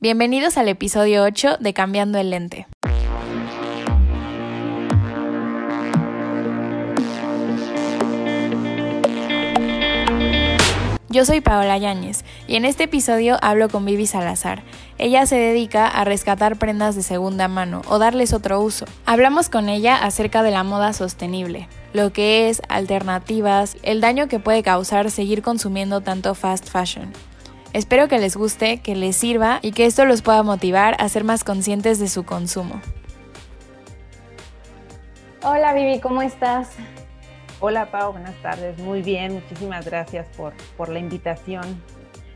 Bienvenidos al episodio 8 de Cambiando el Lente. Yo soy Paola Yáñez y en este episodio hablo con Vivi Salazar. Ella se dedica a rescatar prendas de segunda mano o darles otro uso. Hablamos con ella acerca de la moda sostenible, lo que es, alternativas, el daño que puede causar seguir consumiendo tanto fast fashion Espero que les guste, que les sirva y que esto los pueda motivar a ser más conscientes de su consumo. Hola Vivi, ¿cómo estás? Hola Pau, buenas tardes. Muy bien, muchísimas gracias por, por la invitación.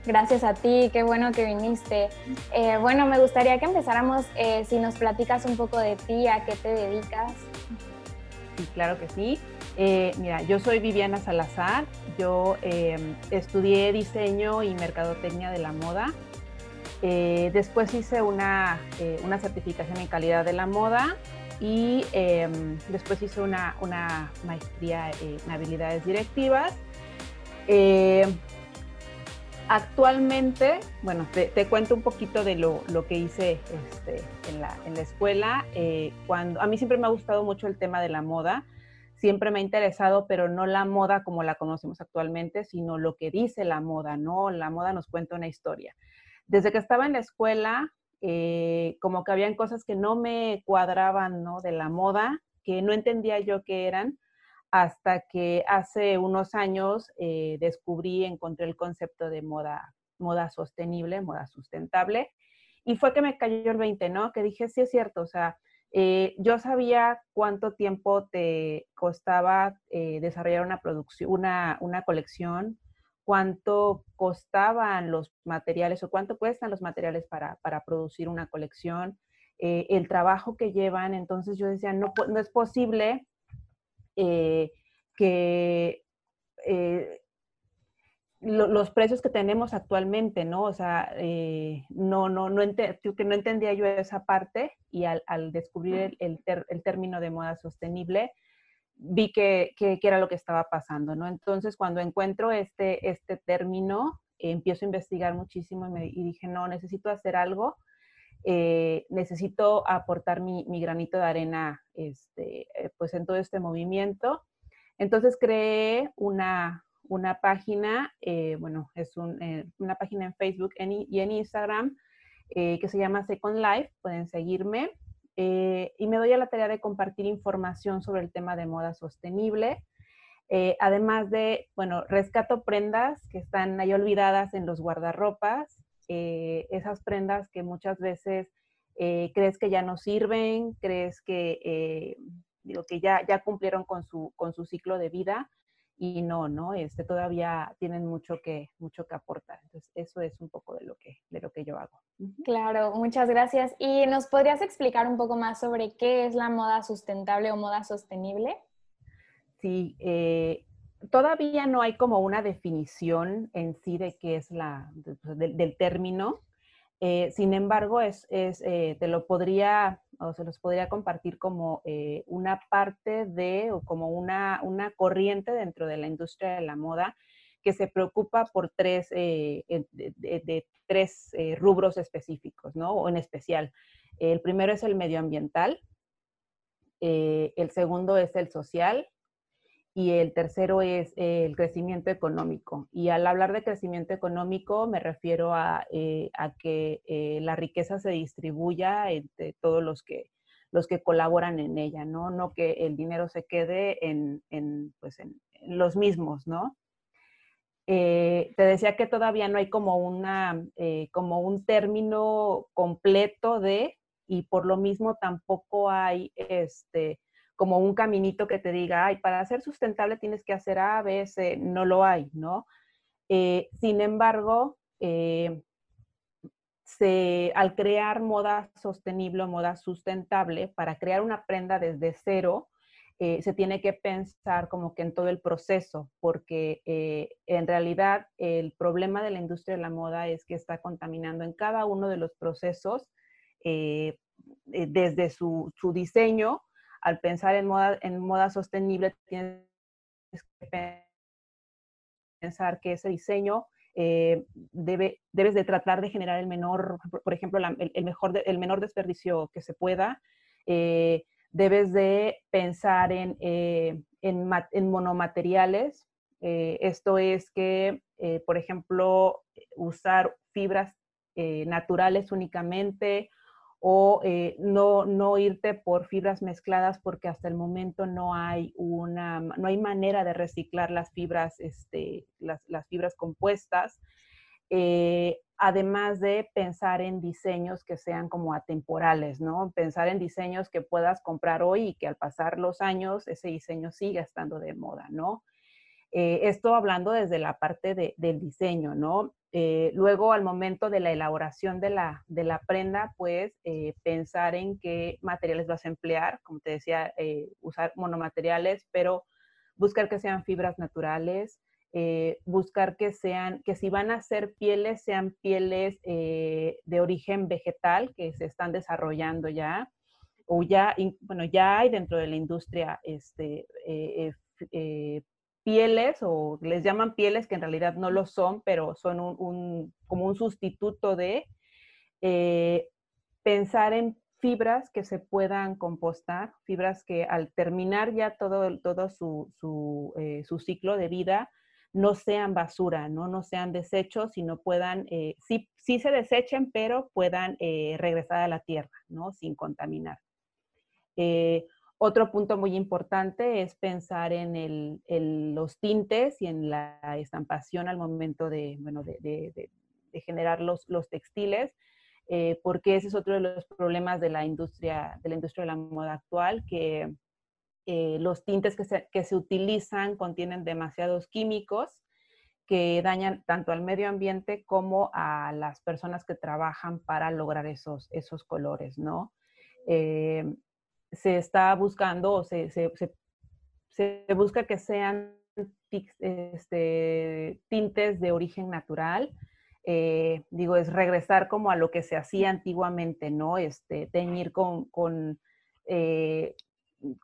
Gracias a ti, qué bueno que viniste. Eh, bueno, me gustaría que empezáramos, eh, si nos platicas un poco de ti, a qué te dedicas. Sí, claro que sí. Eh, mira, yo soy Viviana Salazar, yo em, estudié diseño y mercadotecnia de la moda. Eh, después hice una, eh, una, certificación en calidad de la moda y em, después hice una, una maestría en habilidades directivas. actualmente, bueno, te, cuento un poquito de lo, lo que hice este, en, la, en, la, escuela. cuando, a mí siempre me ha gustado mucho el tema de la moda siempre me ha interesado, pero no la moda como la conocemos actualmente, sino lo que dice la moda, ¿no? La moda nos cuenta una historia. Desde que estaba en la escuela, eh, como que habían cosas que no me cuadraban, ¿no? De la moda, que no entendía yo qué eran, hasta que hace unos años eh, descubrí, encontré el concepto de moda, moda sostenible, moda sustentable, y fue que me cayó el 20, ¿no? Que dije, sí es cierto, o sea, eh, yo sabía cuánto tiempo te costaba eh, desarrollar una producción, una, una, colección, cuánto costaban los materiales o cuánto cuestan los materiales para, para producir una colección, eh, el trabajo que llevan. Entonces yo decía, no, no es posible que los precios que tenemos actualmente, ¿no? O sea, eh, no, no, no, que no entendía yo esa parte y al, descubrir el, el, término de moda sostenible, vi que, que, era lo que estaba pasando, ¿no? Entonces, cuando encuentro este, este término, empiezo a investigar muchísimo y, me, dije, no, necesito hacer algo, eh, necesito aportar mi, mi, granito de arena, este, eh, pues en todo este movimiento. Entonces creé una, una página, eh, bueno, es eh, una página en Facebook y en Instagram eh, que se llama Second Life, pueden seguirme. y me doy a la tarea de compartir información sobre el tema de moda sostenible. además de, bueno, rescato prendas que están ahí olvidadas en los guardarropas, esas prendas que muchas veces crees que ya no sirven, crees que, digo, que ya, ya cumplieron con su, con su ciclo de vida y no, ¿no? Este, todavía tienen mucho que, mucho que aportar. Entonces, eso es un poco de lo que, de lo que yo hago. Claro, muchas gracias. ¿Y nos podrías explicar un poco más sobre qué es la moda sustentable o moda sostenible? Sí, eh, todavía no hay como una definición en sí de qué es la, del término. Eh, sin embargo, es, es eh, te lo podría o se los podría compartir como eh, una parte de o como una, una, corriente dentro de la industria de la moda que se preocupa por tres, eh, de, tres eh, rubros específicos, ¿no? O en especial. El primero es el medioambiental, el segundo es el social y el tercero es el crecimiento económico. Y al hablar de crecimiento económico me refiero a, eh, que eh, la riqueza se distribuya entre todos los que, los que colaboran en ella, ¿no? No que el dinero se quede en, pues en, los mismos, ¿no? Eh, te decía que todavía no hay como, una, como un término completo de, y por lo mismo tampoco hay este, como un caminito que te diga, ay, para ser sustentable tienes que hacer A, B, C, no lo hay, ¿no? Eh, sin embargo, eh, al crear moda sostenible, moda sustentable, para crear una prenda desde cero, eh, se tiene que pensar como que en todo el proceso, porque en realidad el problema de la industria de la moda es que está contaminando en cada uno de los procesos, desde su diseño, al pensar en moda, en moda sostenible, tienes que pensar que ese diseño debe, debes de tratar de generar el menor, por ejemplo, el, mejor, el menor desperdicio que se pueda. debes de pensar en, en, en monomateriales. esto es que, por ejemplo, usar fibras naturales únicamente o eh, no, no irte por fibras mezcladas porque hasta el momento no hay una, no hay manera de reciclar las fibras, este, las, fibras compuestas. Eh, además de pensar en diseños que sean como atemporales, ¿no? Pensar en diseños que puedas comprar hoy y que al pasar los años ese diseño siga estando de moda, ¿no? Eh, esto hablando desde la parte del diseño, ¿no? Eh, luego, al momento de la elaboración de la, de la prenda, pues eh, pensar en qué materiales vas a emplear, como te decía, usar monomateriales, pero buscar que sean fibras naturales, buscar que sean, que si van a ser pieles, sean pieles de origen vegetal que se están desarrollando ya, o ya, bueno, ya hay dentro de la industria este, pieles o les llaman pieles que en realidad no lo son, pero son un, como un sustituto de eh, pensar en fibras que se puedan compostar, fibras que al terminar ya todo, todo su, eh, su, ciclo de vida no sean basura, no, no sean desechos, sino puedan, eh, sí, sí, se desechen, pero puedan regresar a la tierra, ¿no? Sin contaminar. Otro punto muy importante es pensar en los tintes y en la estampación al momento de, generar los, textiles, eh, porque ese es otro de los problemas de la industria de la, industria de la moda actual, que eh, los tintes que se, que se utilizan contienen demasiados químicos que dañan tanto al medio ambiente como a las personas que trabajan para lograr esos, esos colores, ¿no? Eh, se está buscando o se, busca que sean este, tintes de origen natural. Eh, digo, es regresar como a lo que se hacía antiguamente, ¿no? Este, teñir con, con, eh,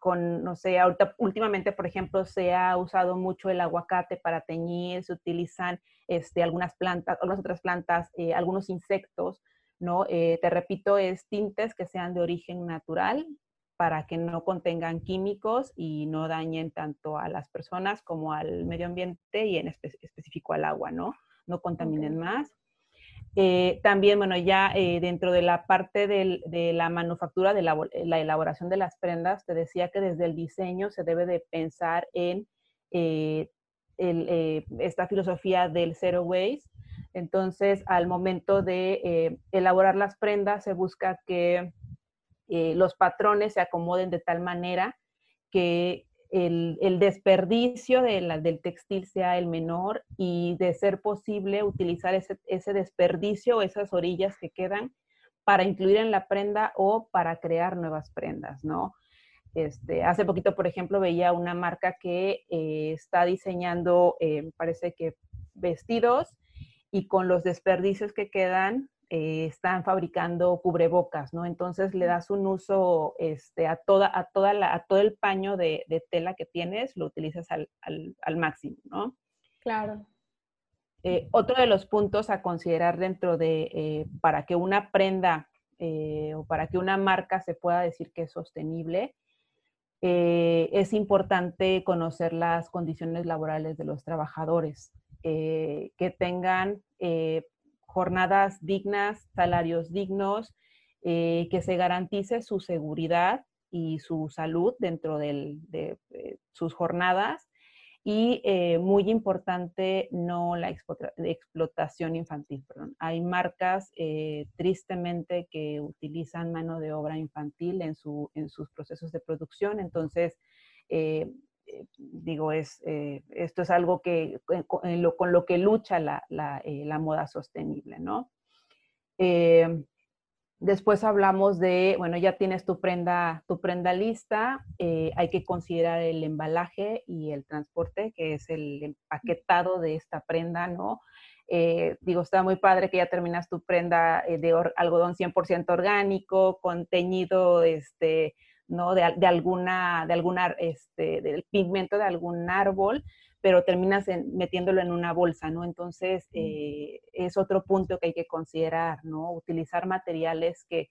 con, no sé, ahorita últimamente, por ejemplo, se ha usado mucho el aguacate para teñir, se utilizan este, algunas plantas, algunas otras plantas, eh, algunos insectos, ¿no? te repito, es tintes que sean de origen natural, para que no contengan químicos y no dañen tanto a las personas como al medio ambiente y en específico al agua, ¿no? No contaminen más. Eh, también, bueno, ya eh, dentro de la parte de la manufactura, de la, elaboración de las prendas, te decía que desde el diseño se debe de pensar en eh, esta filosofía del zero waste. Entonces, al momento de elaborar las prendas, se busca que eh, los patrones se acomoden de tal manera que el, desperdicio del textil sea el menor y de ser posible utilizar ese, ese desperdicio, esas orillas que quedan para incluir en la prenda o para crear nuevas prendas, ¿no? Este, hace poquito, por ejemplo, veía una marca que eh, está diseñando, eh, parece que vestidos y con los desperdicios que quedan, eh, están fabricando cubrebocas, ¿no? Entonces le das un uso este, a, toda, a, toda la, a todo el paño de, tela que tienes, lo utilizas al, máximo, ¿no? Claro. Eh, otro de los puntos a considerar dentro de, eh, para que una prenda o para que una marca se pueda decir que es sostenible, es importante conocer las condiciones laborales de los trabajadores, que tengan jornadas dignas, salarios dignos, eh, que se garantice su seguridad y su salud dentro de eh, sus jornadas y eh, muy importante no la explotación infantil. Hay marcas tristemente que utilizan mano de obra infantil en, su, en sus procesos de producción, entonces digo, es, eh, esto es algo que, con lo que lucha la, eh, moda sostenible, ¿no? después hablamos de, bueno, ya tienes tu prenda, tu prenda lista, hay que considerar el embalaje y el transporte, que es el empaquetado de esta prenda, ¿no? digo, está muy padre que ya terminas tu prenda de algodón 100% orgánico, con teñido este, ¿no? De, alguna, de alguna, este, del pigmento de algún árbol, pero terminas metiéndolo en una bolsa, ¿no? Entonces, eh, es otro punto que hay que considerar, ¿no? Utilizar materiales que,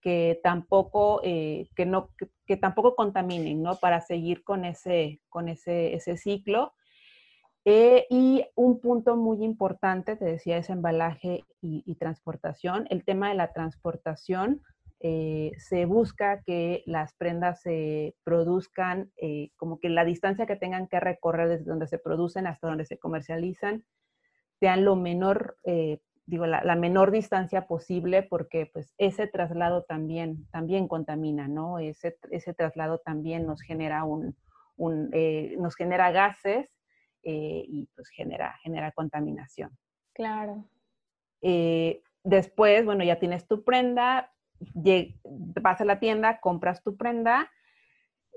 que tampoco, eh, que no, que, tampoco contaminen, ¿no? Para seguir con ese, con ese, ese ciclo. Eh, y un punto muy importante, te decía, es embalaje y, transportación. El tema de la transportación, eh, se busca que las prendas se produzcan, eh, como que la distancia que tengan que recorrer desde donde se producen hasta donde se comercializan, sean lo menor, digo, la, menor distancia posible, porque pues ese traslado también, también contamina, ¿no? Ese, ese traslado también nos genera un, un nos genera gases eh, y pues genera, genera contaminación. Claro. Eh, después, bueno, ya tienes tu prenda, vas a la tienda, compras tu prenda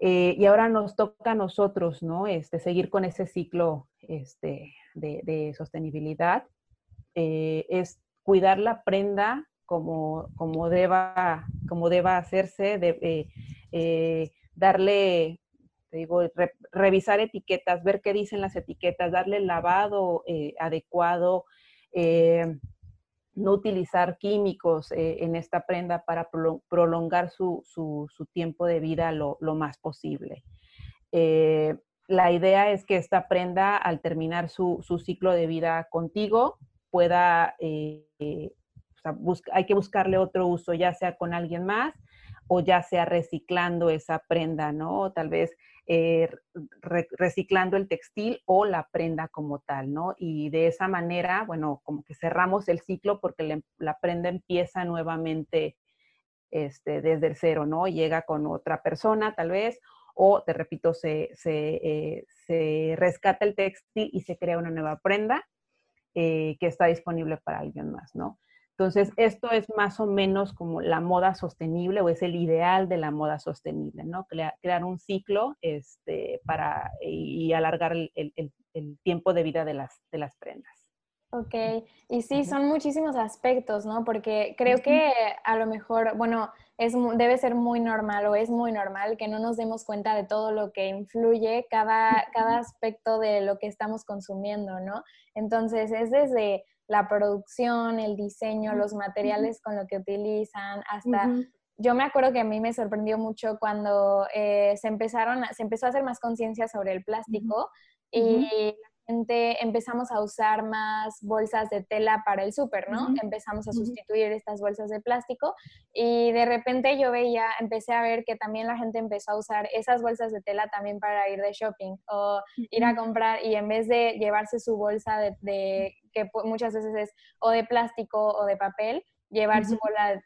eh, y ahora nos toca a nosotros, ¿no? Este, seguir con ese ciclo este, de, sostenibilidad. es cuidar la prenda como, como, deba, como deba hacerse, de, darle te digo, revisar etiquetas, ver qué dicen las etiquetas, darle el lavado eh, adecuado, eh, no utilizar químicos eh, en esta prenda para prolongar su, tiempo de vida lo, más posible. la idea es que esta prenda, al terminar su, ciclo de vida contigo, pueda, hay que buscarle otro uso, ya sea con alguien más o ya sea reciclando esa prenda, ¿no? Tal vez eh, reciclando el textil o la prenda como tal, ¿no? Y de esa manera, bueno, como que cerramos el ciclo porque la prenda empieza nuevamente este, desde el cero, ¿no? Llega con otra persona tal vez, o te repito, se, se, eh, rescata el textil y se crea una nueva prenda eh, que está disponible para alguien más, ¿no? Entonces, esto es más o menos como la moda sostenible o es el ideal de la moda sostenible, ¿no? Crear, un ciclo este, para, y alargar el, tiempo de vida de las, de las prendas. Ok, y sí, son muchísimos aspectos, ¿no? Porque creo que a lo mejor, bueno, es, debe ser muy normal o es muy normal que no nos demos cuenta de todo lo que influye cada, cada aspecto de lo que estamos consumiendo, ¿no? Entonces, es desde la producción, el diseño, los materiales con lo que utilizan, hasta... Yo me acuerdo que a mí me sorprendió mucho cuando eh, se empezaron, se empezó a hacer más conciencia sobre el plástico y empezamos a usar más bolsas de tela para el súper, ¿no? Empezamos a sustituir estas bolsas de plástico y de repente yo veía, empecé a ver que también la gente empezó a usar esas bolsas de tela también para ir de shopping o ir a comprar y en vez de llevarse su bolsa de que muchas veces es o de plástico o de papel, llevar su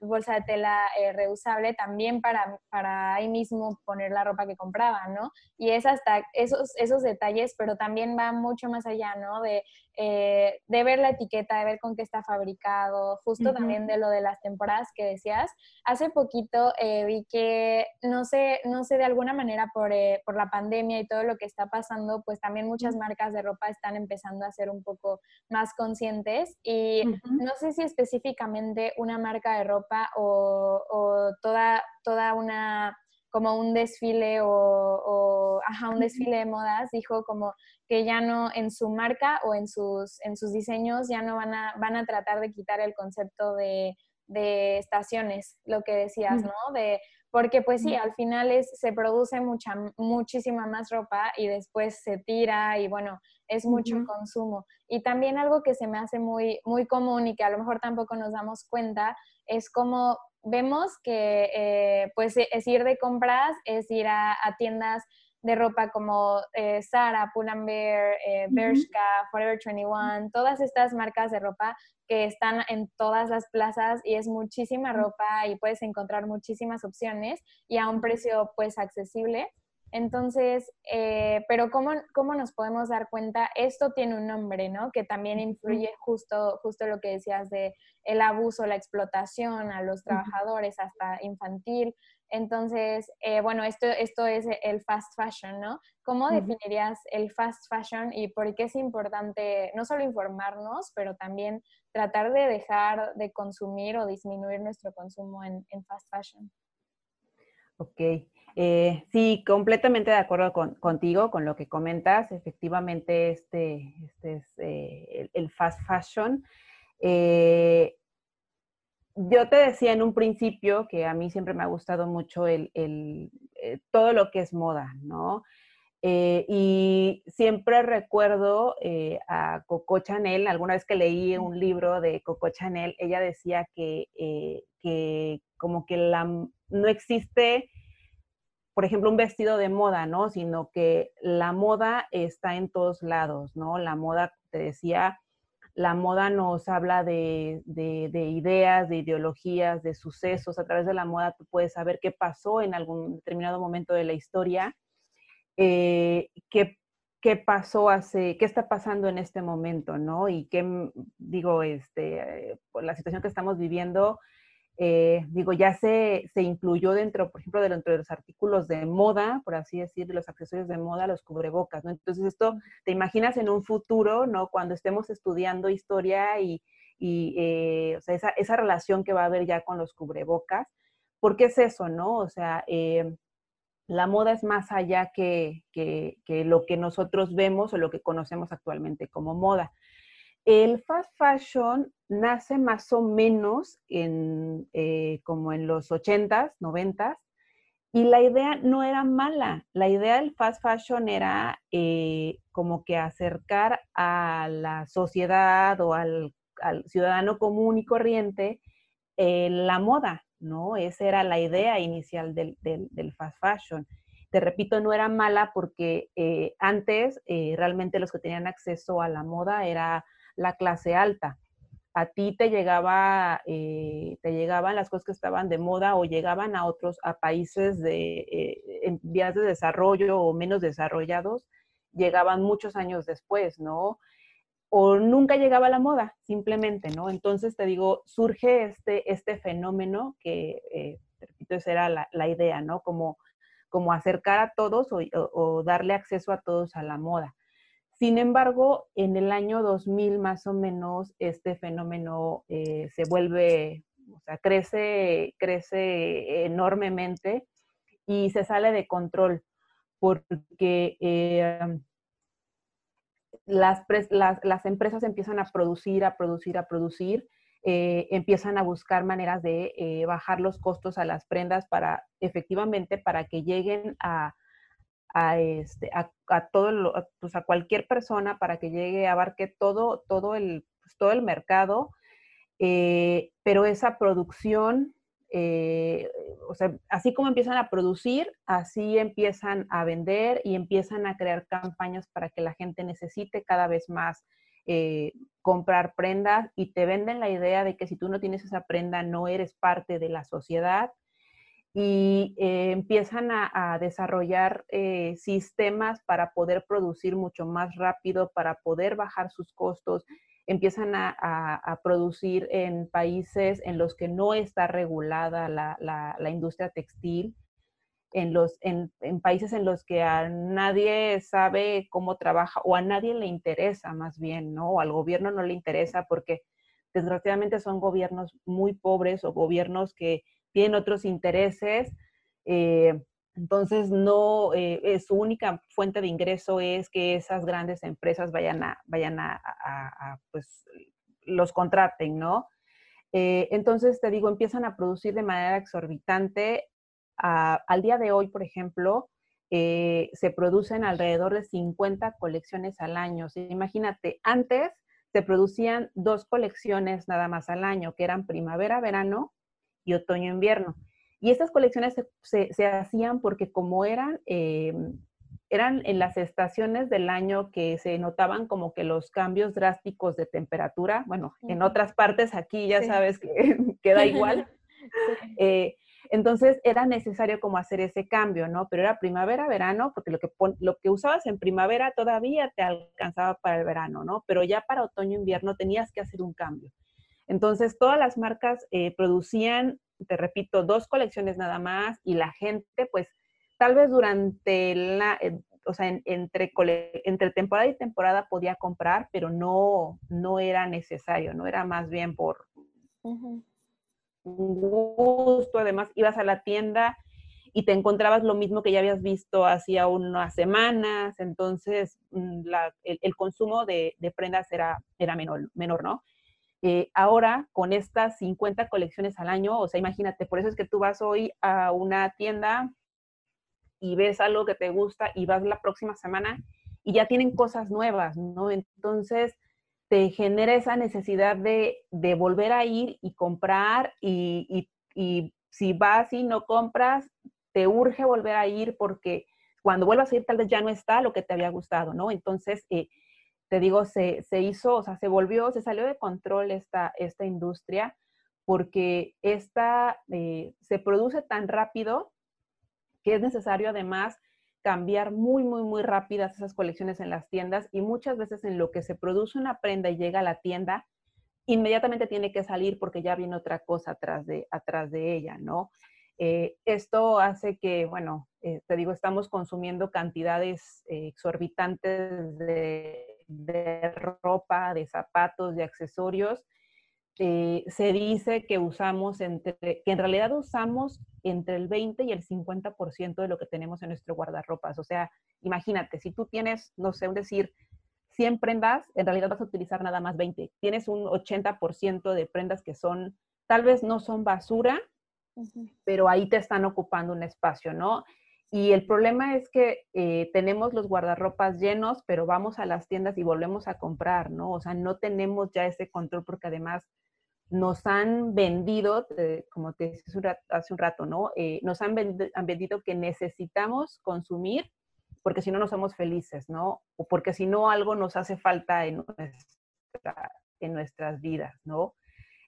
bolsa, de tela eh, reusable también para, para ahí mismo poner la ropa que compraban, ¿no? Y es hasta esos, esos detalles, pero también va mucho más allá, ¿no? De, eh, de ver la etiqueta, de ver con qué está fabricado, justo también de lo de las temporadas que decías. Hace poquito eh, vi que, no sé, no sé, de alguna manera por, por, la pandemia y todo lo que está pasando, pues también muchas marcas de ropa están empezando a ser un poco más conscientes y no sé si específicamente una marca de ropa o, toda, toda una como un desfile o, ajá, un desfile de modas, dijo como que ya no en su marca o en sus, en sus diseños ya no van a, van a tratar de quitar el concepto de, de estaciones, lo que decías, ¿no? De, porque pues sí, al final es, se produce mucha, muchísima más ropa y después se tira y bueno, es mucho consumo. Y también algo que se me hace muy, muy común y que a lo mejor tampoco nos damos cuenta es como vemos que eh, pues es ir de compras, es ir a, tiendas de ropa como eh, Zara, Pull&Bear, eh, Bershka, Forever 21, todas estas marcas de ropa que están en todas las plazas y es muchísima ropa y puedes encontrar muchísimas opciones y a un precio pues accesible. Entonces, eh, pero ¿cómo, ¿cómo, nos podemos dar cuenta? Esto tiene un nombre, ¿no? Que también influye justo, justo lo que decías de el abuso, la explotación a los trabajadores hasta infantil. Entonces, eh, bueno, esto, esto es el fast fashion, ¿no? ¿Cómo definirías el fast fashion y por qué es importante no solo informarnos, pero también tratar de dejar de consumir o disminuir nuestro consumo en, en fast fashion? Ok. Eh, sí, completamente de acuerdo contigo, con lo que comentas. Efectivamente, este, este es eh, el, fast fashion. Eh, yo te decía en un principio que a mí siempre me ha gustado mucho el, todo lo que es moda, ¿no? y siempre recuerdo a Coco Chanel, alguna vez que leí un libro de Coco Chanel, ella decía que, que como que la, no existe por ejemplo, un vestido de moda, ¿no? Sino que la moda está en todos lados, ¿no? La moda, te decía, la moda nos habla de, ideas, de ideologías, de sucesos. A través de la moda tú puedes saber qué pasó en algún determinado momento de la historia, eh, qué, qué, pasó hace, qué está pasando en este momento, ¿no? Y qué, digo, este, por la situación que estamos viviendo, eh, digo, ya se, se, incluyó dentro, por ejemplo, dentro de los artículos de moda, por así decir, de los accesorios de moda, los cubrebocas, ¿no? Entonces esto, te imaginas en un futuro, ¿no? Cuando estemos estudiando historia y, y eh, o sea, esa, esa, relación que va a haber ya con los cubrebocas, porque es eso, ¿no? O sea, eh, la moda es más allá que, que, que lo que nosotros vemos o lo que conocemos actualmente como moda. El fast fashion nace más o menos en, eh, como en los 80s, 90s, y la idea no era mala. La idea del fast fashion era eh, como que acercar a la sociedad o al, ciudadano común y corriente eh, la moda, ¿no? Esa era la idea inicial del, fast fashion. Te repito, no era mala porque antes realmente los que tenían acceso a la moda era la clase alta. A ti te llegaba, eh, te llegaban las cosas que estaban de moda o llegaban a otros, a países de, eh, en vías de desarrollo o menos desarrollados, llegaban muchos años después, ¿no? O nunca llegaba la moda, simplemente, ¿no? Entonces te digo, surge este, este fenómeno que, eh, esa era la, idea, ¿no? Como, como acercar a todos o darle acceso a todos a la moda. Sin embargo, en el año 2000 más o menos este fenómeno eh, se vuelve, o sea, crece, crece enormemente y se sale de control porque eh, las, las, empresas empiezan a producir, a producir, a producir, eh, empiezan a buscar maneras de bajar los costos a las prendas para efectivamente para que lleguen a, a, este, a, todo pues a cualquier persona para que llegue, abarque todo, todo, el, pues, todo el mercado, eh, pero esa producción, eh, o sea, así como empiezan a producir, así empiezan a vender y empiezan a crear campañas para que la gente necesite cada vez más eh, comprar prendas y te venden la idea de que si tú no tienes esa prenda no eres parte de la sociedad y eh, empiezan a, desarrollar eh, sistemas para poder producir mucho más rápido, para poder bajar sus costos, empiezan a, producir en países en los que no está regulada la, industria textil, en, los, en, países en los que a nadie sabe cómo trabaja o a nadie le interesa más bien, ¿no? O al gobierno no le interesa porque desgraciadamente son gobiernos muy pobres o gobiernos que tienen otros intereses. Eh, entonces, no, eh, su única fuente de ingreso es que esas grandes empresas vayan a, vayan a, pues, los contraten, ¿no? Eh, entonces, te digo, empiezan a producir de manera exorbitante. al día de hoy, por ejemplo, se producen alrededor de 50 colecciones al año. imagínate, antes se producían dos colecciones nada más al año, que eran primavera-verano y otoño-invierno. Y estas colecciones se, hacían porque como eran, eh, eran en las estaciones del año que se notaban como que los cambios drásticos de temperatura, bueno, en otras partes aquí ya sabes que queda igual. Eh, entonces era necesario como hacer ese cambio, ¿no? Pero era primavera, verano, porque lo que, lo que usabas en primavera todavía te alcanzaba para el verano, ¿no? Pero ya para otoño, invierno tenías que hacer un cambio. Entonces, todas las marcas eh, producían, te repito, dos colecciones nada más y la gente, pues, tal vez durante la, eh, o sea, entre, entre temporada y temporada podía comprar, pero no, no era necesario, no era más bien por un gusto. Además, ibas a la tienda y te encontrabas lo mismo que ya habías visto hacía unas semanas, entonces mm, el, consumo de, prendas era, era menor, menor, ¿no? Eh, ahora, con estas 50 colecciones al año, o sea, imagínate, por eso es que tú vas hoy a una tienda y ves algo que te gusta y vas la próxima semana y ya tienen cosas nuevas, ¿no? Entonces, te genera esa necesidad de, volver a ir y comprar y, si vas y no compras, te urge volver a ir porque cuando vuelvas a ir tal vez ya no está lo que te había gustado, ¿no? Entonces, eh, te digo, se, hizo, o sea, se volvió, se salió de control esta, esta industria porque esta eh, se produce tan rápido que es necesario además cambiar muy, muy, muy rápidas esas colecciones en las tiendas y muchas veces en lo que se produce una prenda y llega a la tienda, inmediatamente tiene que salir porque ya viene otra cosa atrás de, atrás de ella, ¿no? Eh, esto hace que, bueno, eh, te digo, estamos consumiendo cantidades exorbitantes de, de ropa, de zapatos, de accesorios eh, se dice que usamos entre, que en realidad usamos entre el 20 y el 50% de lo que tenemos en nuestro guardarropas. O sea, imagínate, si tú tienes, no sé, un decir, 100 prendas, en realidad vas a utilizar nada más 20. Tienes un 80% de prendas que son, tal vez no son basura, pero ahí te están ocupando un espacio, ¿no? Y el problema es que eh, tenemos los guardarropas llenos, pero vamos a las tiendas y volvemos a comprar, ¿no? O sea, no tenemos ya ese control porque además nos han vendido, como te decía hace un rato, ¿no? Eh, nos han vendido, que necesitamos consumir porque si no, no somos felices, ¿no? O porque si no, algo nos hace falta en, en nuestras vidas, ¿no?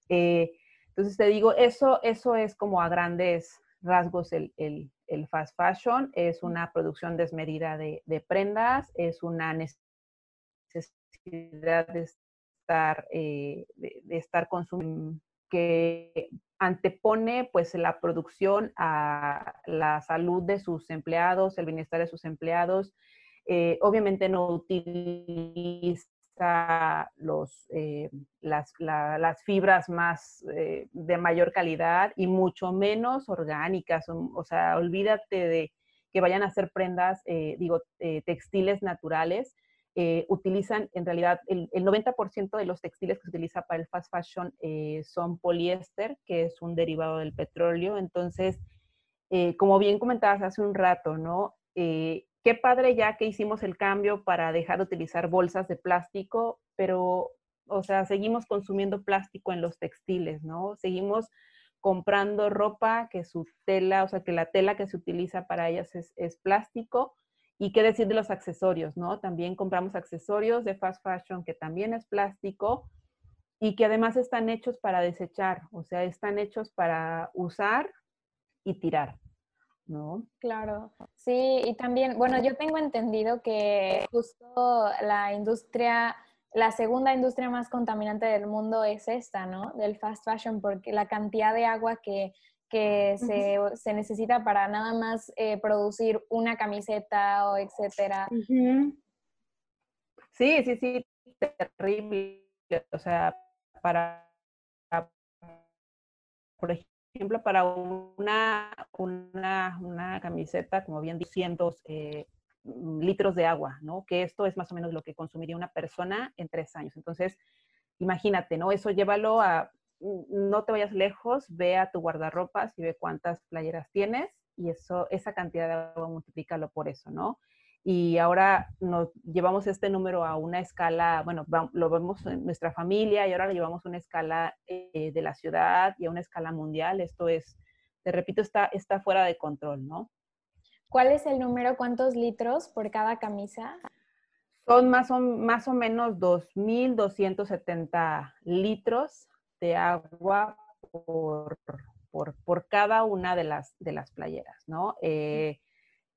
Eh, entonces te digo, eso, eso es como a grandes rasgos el, el, el fast fashion, es una producción desmedida de, de prendas, es una necesidad de estar, eh, de, estar consumiendo, que antepone pues la producción a la salud de sus empleados, el bienestar de sus empleados. Eh, obviamente no utiliza eh, las, fibras más de mayor calidad y mucho menos orgánicas. O, sea, olvídate de que vayan a hacer prendas, digo, textiles naturales eh, utilizan, en realidad, el, 90% de los textiles que se utiliza para el fast fashion eh, son poliéster, que es un derivado del petróleo. Entonces, eh, como bien comentabas hace un rato, ¿no? Qué padre ya que hicimos el cambio para dejar de utilizar bolsas de plástico, pero, o sea, seguimos consumiendo plástico en los textiles, ¿no? Seguimos comprando ropa que su tela, o sea, que la tela que se utiliza para ellas es, plástico y qué decir de los accesorios, ¿no? También compramos accesorios de fast fashion que también es plástico y que además están hechos para desechar, o sea, están hechos para usar y tirar, ¿no? Claro, sí, y también, bueno, yo tengo entendido que justo la industria, la segunda industria más contaminante del mundo es esta, ¿no? Del fast fashion, porque la cantidad de agua que que se, necesita para nada más eh, producir una camiseta o etcétera. Sí, sí, sí, terrible. O sea, para, por ejemplo, para una, una, una camiseta, como bien 200 eh, litros de agua, ¿no? Que esto es más o menos lo que consumiría una persona en tres años. Entonces, imagínate, ¿no? Eso llévalo a no te vayas lejos, ve a tu guardarropas y ve cuántas playeras tienes y eso, esa cantidad de agua multiplícalo por eso, ¿no? Y ahora nos llevamos este número a una escala, bueno, lo vemos en nuestra familia y ahora lo llevamos a una escala eh, de la ciudad y a una escala mundial. Esto es, te repito, está, está fuera de control, ¿no? ¿Cuál es el número? ¿Cuántos litros por cada camisa? Son más o, más o menos 2.270 litros de agua por, por, cada una de las, de las playeras, ¿no? Eh,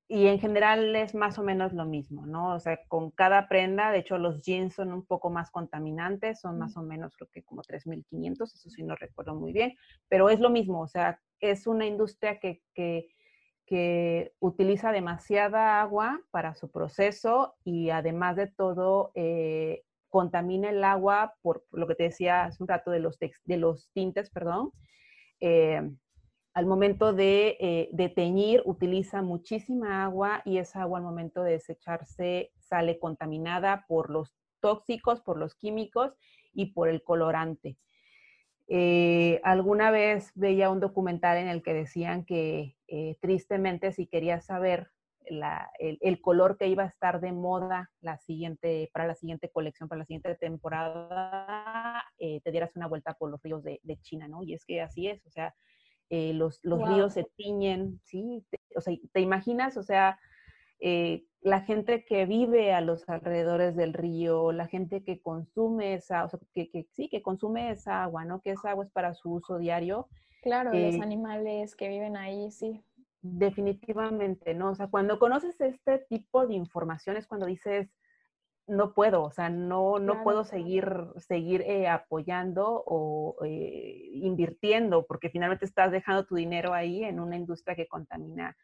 y en general es más o menos lo mismo, ¿no? O sea, con cada prenda, de hecho los jeans son un poco más contaminantes, son más o menos creo que como 3.500, eso sí no recuerdo muy bien, pero es lo mismo, o sea, es una industria que, que, que utiliza demasiada agua para su proceso y además de todo eh, contamina el agua por, lo que te decía hace un rato de los, de los tintes, perdón. Eh, al momento de, de, teñir utiliza muchísima agua y esa agua al momento de desecharse sale contaminada por los tóxicos, por los químicos y por el colorante. Eh, alguna vez veía un documental en el que decían que eh, tristemente si querías saber el, color que iba a estar de moda la siguiente, para la siguiente colección, para la siguiente temporada, eh, te dieras una vuelta por los ríos de, China, ¿no? Y es que así es, o sea, los, ríos se tiñen, ¿sí? o sea, ¿te imaginas? O sea, eh, la gente que vive a los alrededores del río, la gente que consume esa, o sea, que, sí, que consume esa agua, ¿no? Que esa agua es para su uso diario. Claro, los eh, animales que viven ahí, sí. Definitivamente, ¿no? O sea, cuando conoces este tipo de información es cuando dices, no puedo, o sea, no, no puedo seguir, seguir eh, apoyando o invirtiendo, porque finalmente estás dejando tu dinero ahí en una industria que contamina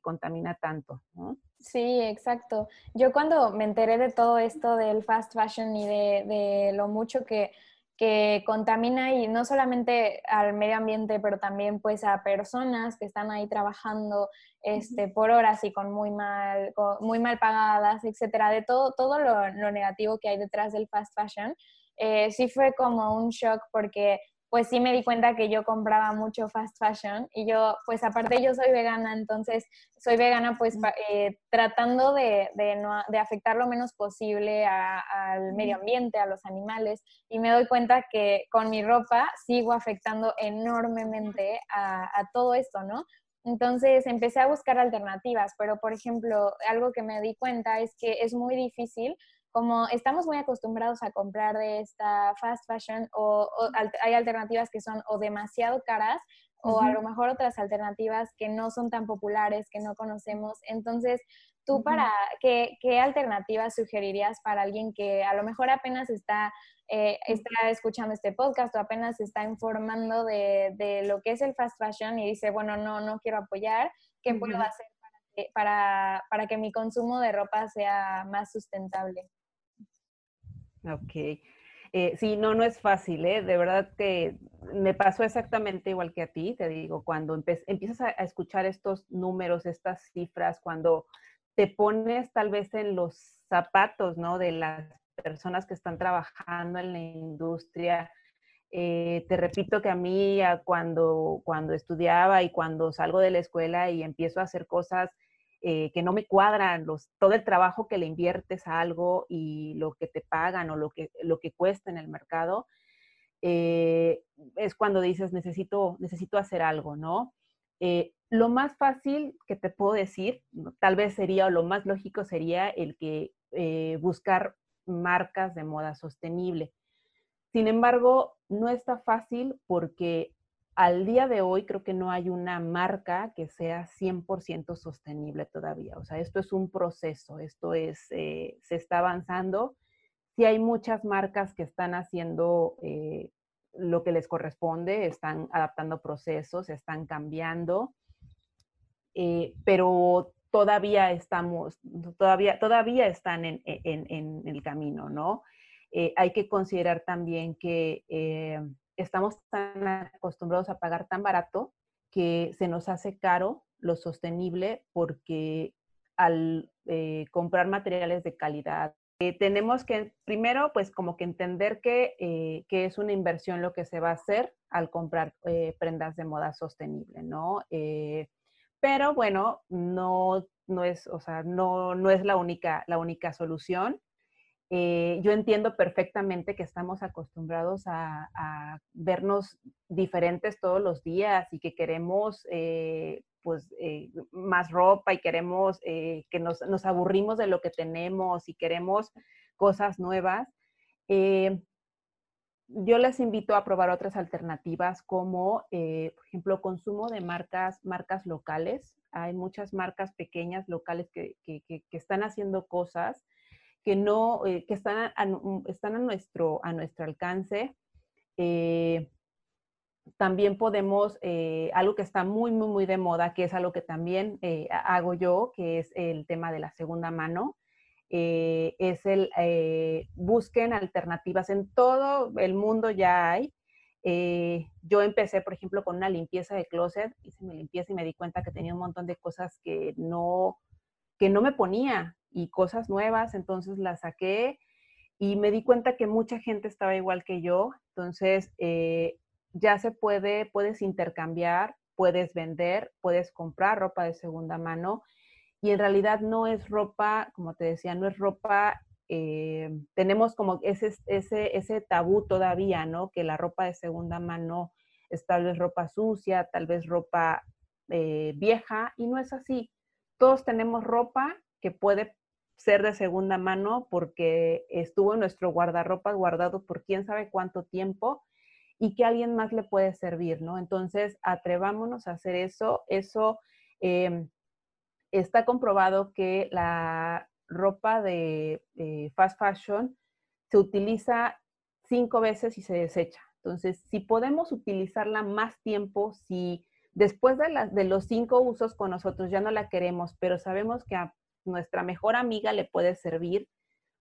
contamina tanto, ¿no? Sí, exacto. Yo cuando me enteré de todo esto del fast fashion y de, lo mucho que, que contamina y no solamente al medio ambiente, pero también pues a personas que están ahí trabajando este, por horas y con muy mal, muy mal pagadas, etcétera, de todo, todo lo, negativo que hay detrás del fast fashion, eh, sí fue como un shock porque pues sí me di cuenta que yo compraba mucho fast fashion y yo, pues aparte yo soy vegana, entonces soy vegana pues eh, tratando de, no, de, afectar lo menos posible al medio ambiente, a los animales y me doy cuenta que con mi ropa sigo afectando enormemente a, a todo esto, ¿no? Entonces empecé a buscar alternativas, pero por ejemplo, algo que me di cuenta es que es muy difícil como estamos muy acostumbrados a comprar de esta fast fashion o, hay alternativas que son o demasiado caras o a lo mejor otras alternativas que no son tan populares, que no conocemos. Entonces, ¿tú para qué, qué alternativas sugerirías para alguien que a lo mejor apenas está, eh, está escuchando este podcast o apenas está informando de, de, lo que es el fast fashion y dice, bueno, no, no quiero apoyar, ¿qué puedo hacer para para, para que mi consumo de ropa sea más sustentable? Ok. Eh, sí, no, no es fácil, ¿eh? De verdad que me pasó exactamente igual que a ti, te digo, cuando empiezas a, escuchar estos números, estas cifras, cuando te pones tal vez en los zapatos, ¿no? De las personas que están trabajando en la industria. Eh, te repito que a mí cuando, cuando estudiaba y cuando salgo de la escuela y empiezo a hacer cosas eh, que no me cuadran, los, todo el trabajo que le inviertes a algo y lo que te pagan o lo que, lo que cuesta en el mercado, eh, es cuando dices, necesito, necesito hacer algo, ¿no? Eh, lo más fácil que te puedo decir, tal vez sería, o lo más lógico sería el que buscar marcas de moda sostenible. Sin embargo, no está fácil porque al día de hoy creo que no hay una marca que sea 100% sostenible todavía. O sea, esto es un proceso, esto es, eh, se está avanzando. Sí hay muchas marcas que están haciendo eh, lo que les corresponde, están adaptando procesos, están cambiando, eh, pero todavía estamos, todavía, todavía están en, en el camino, ¿no? hay que considerar también que estamos tan acostumbrados a pagar tan barato que se nos hace caro lo sostenible porque al eh, comprar materiales de calidad, eh, tenemos que primero pues como que entender que, eh, que, es una inversión lo que se va a hacer al comprar prendas de moda sostenible, ¿no? pero bueno, no, no es, o sea, no, no es la única, la única solución. Eh, yo entiendo perfectamente que estamos acostumbrados a, vernos diferentes todos los días y que queremos eh, pues eh, más ropa y queremos que nos, aburrimos de lo que tenemos y queremos cosas nuevas. yo les invito a probar otras alternativas como, por ejemplo, consumo de marcas, marcas locales. Hay muchas marcas pequeñas locales que están haciendo cosas que no, eh, que están a, están a nuestro, a nuestro alcance. Eh, también podemos, eh, algo que está muy, muy, muy de moda, que es algo que también hago yo, que es el tema de la segunda mano. es el, busquen alternativas, en todo el mundo ya hay yo empecé, por ejemplo, con una limpieza de closet, hice mi limpieza y me di cuenta que tenía un montón de cosas que no, que no me ponía y cosas nuevas, entonces las saqué y me di cuenta que mucha gente estaba igual que yo, entonces eh, ya se puede, puedes intercambiar, puedes vender, puedes comprar ropa de segunda mano y en realidad no es ropa, como te decía, no es ropa, eh, tenemos como ese, ese, ese tabú todavía, ¿no? Que la ropa de segunda mano es tal vez ropa sucia, tal vez ropa eh, vieja y no es así. Todos tenemos ropa que puede ser de segunda mano porque estuvo en nuestro guardarropa guardado por quién sabe cuánto tiempo y que alguien más le puede servir, ¿no? Entonces, atrevámonos a hacer eso. Eso em, está comprobado que la ropa de fast fashion se utiliza cinco veces y se desecha. Entonces, si podemos utilizarla más tiempo, si después de, de los cinco usos con nosotros ya no la queremos, pero sabemos que a nuestra mejor amiga le puede servir,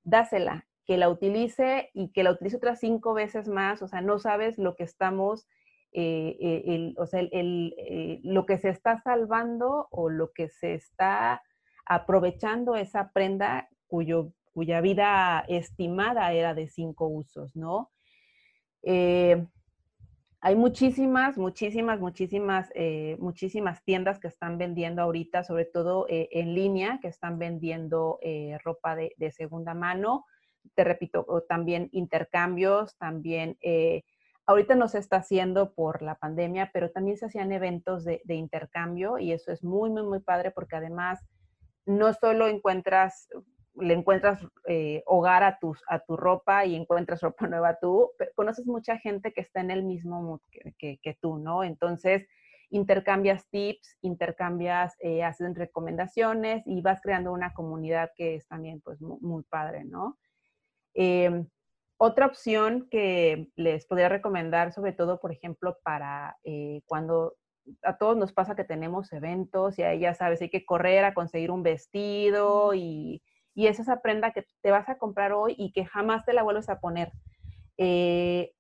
dásela, que la utilice y que la utilice otras cinco veces más, o sea, no sabes lo que estamos, eh, eh, o sea, eh, lo que se está salvando o lo que se está aprovechando esa prenda cuyo, cuya vida estimada era de cinco usos, ¿no? Hay muchísimas, muchísimas, muchísimas, eh, muchísimas tiendas que están vendiendo ahorita, sobre todo eh, en línea, que están vendiendo eh, ropa de, segunda mano. Te repito, también intercambios, también ahorita no se está haciendo por la pandemia, pero también se hacían eventos de, de, intercambio y eso es muy, muy, muy padre porque además no solo encuentras le encuentras eh, hogar a, tus, a tu ropa y encuentras ropa nueva tú, conoces mucha gente que está en el mismo mood que, que, tú, ¿no? Entonces, intercambias tips, intercambias, eh, hacen recomendaciones y vas creando una comunidad que es también, pues, muy, padre, ¿no? Em, otra opción que les podría recomendar, sobre todo, por ejemplo, para eh, cuando a todos nos pasa que tenemos eventos y ahí ya sabes, hay que correr a conseguir un vestido y y es esa prenda que te vas a comprar hoy y que jamás te la vuelves a poner. Eh,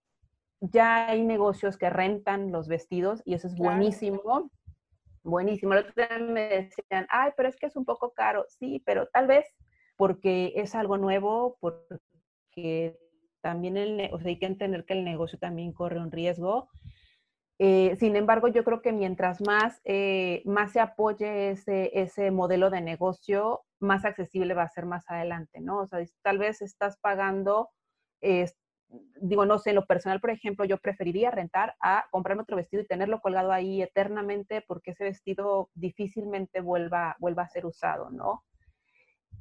ya hay negocios que rentan los vestidos y eso es buenísimo. Buenísimo. El otro día me decían, ay, pero es que es un poco caro. Sí, pero tal vez porque es algo nuevo, porque también el, o sea, hay que entender que el negocio también corre un riesgo. Eh, sin embargo, yo creo que mientras más, eh, más se apoye ese, ese modelo de negocio, más accesible va a ser más adelante, ¿no? O sea, tal vez estás pagando, digo, no sé, en lo personal, por ejemplo, yo preferiría rentar a comprarme otro vestido y tenerlo colgado ahí eternamente porque ese vestido difícilmente vuelva, vuelva a ser usado, ¿no?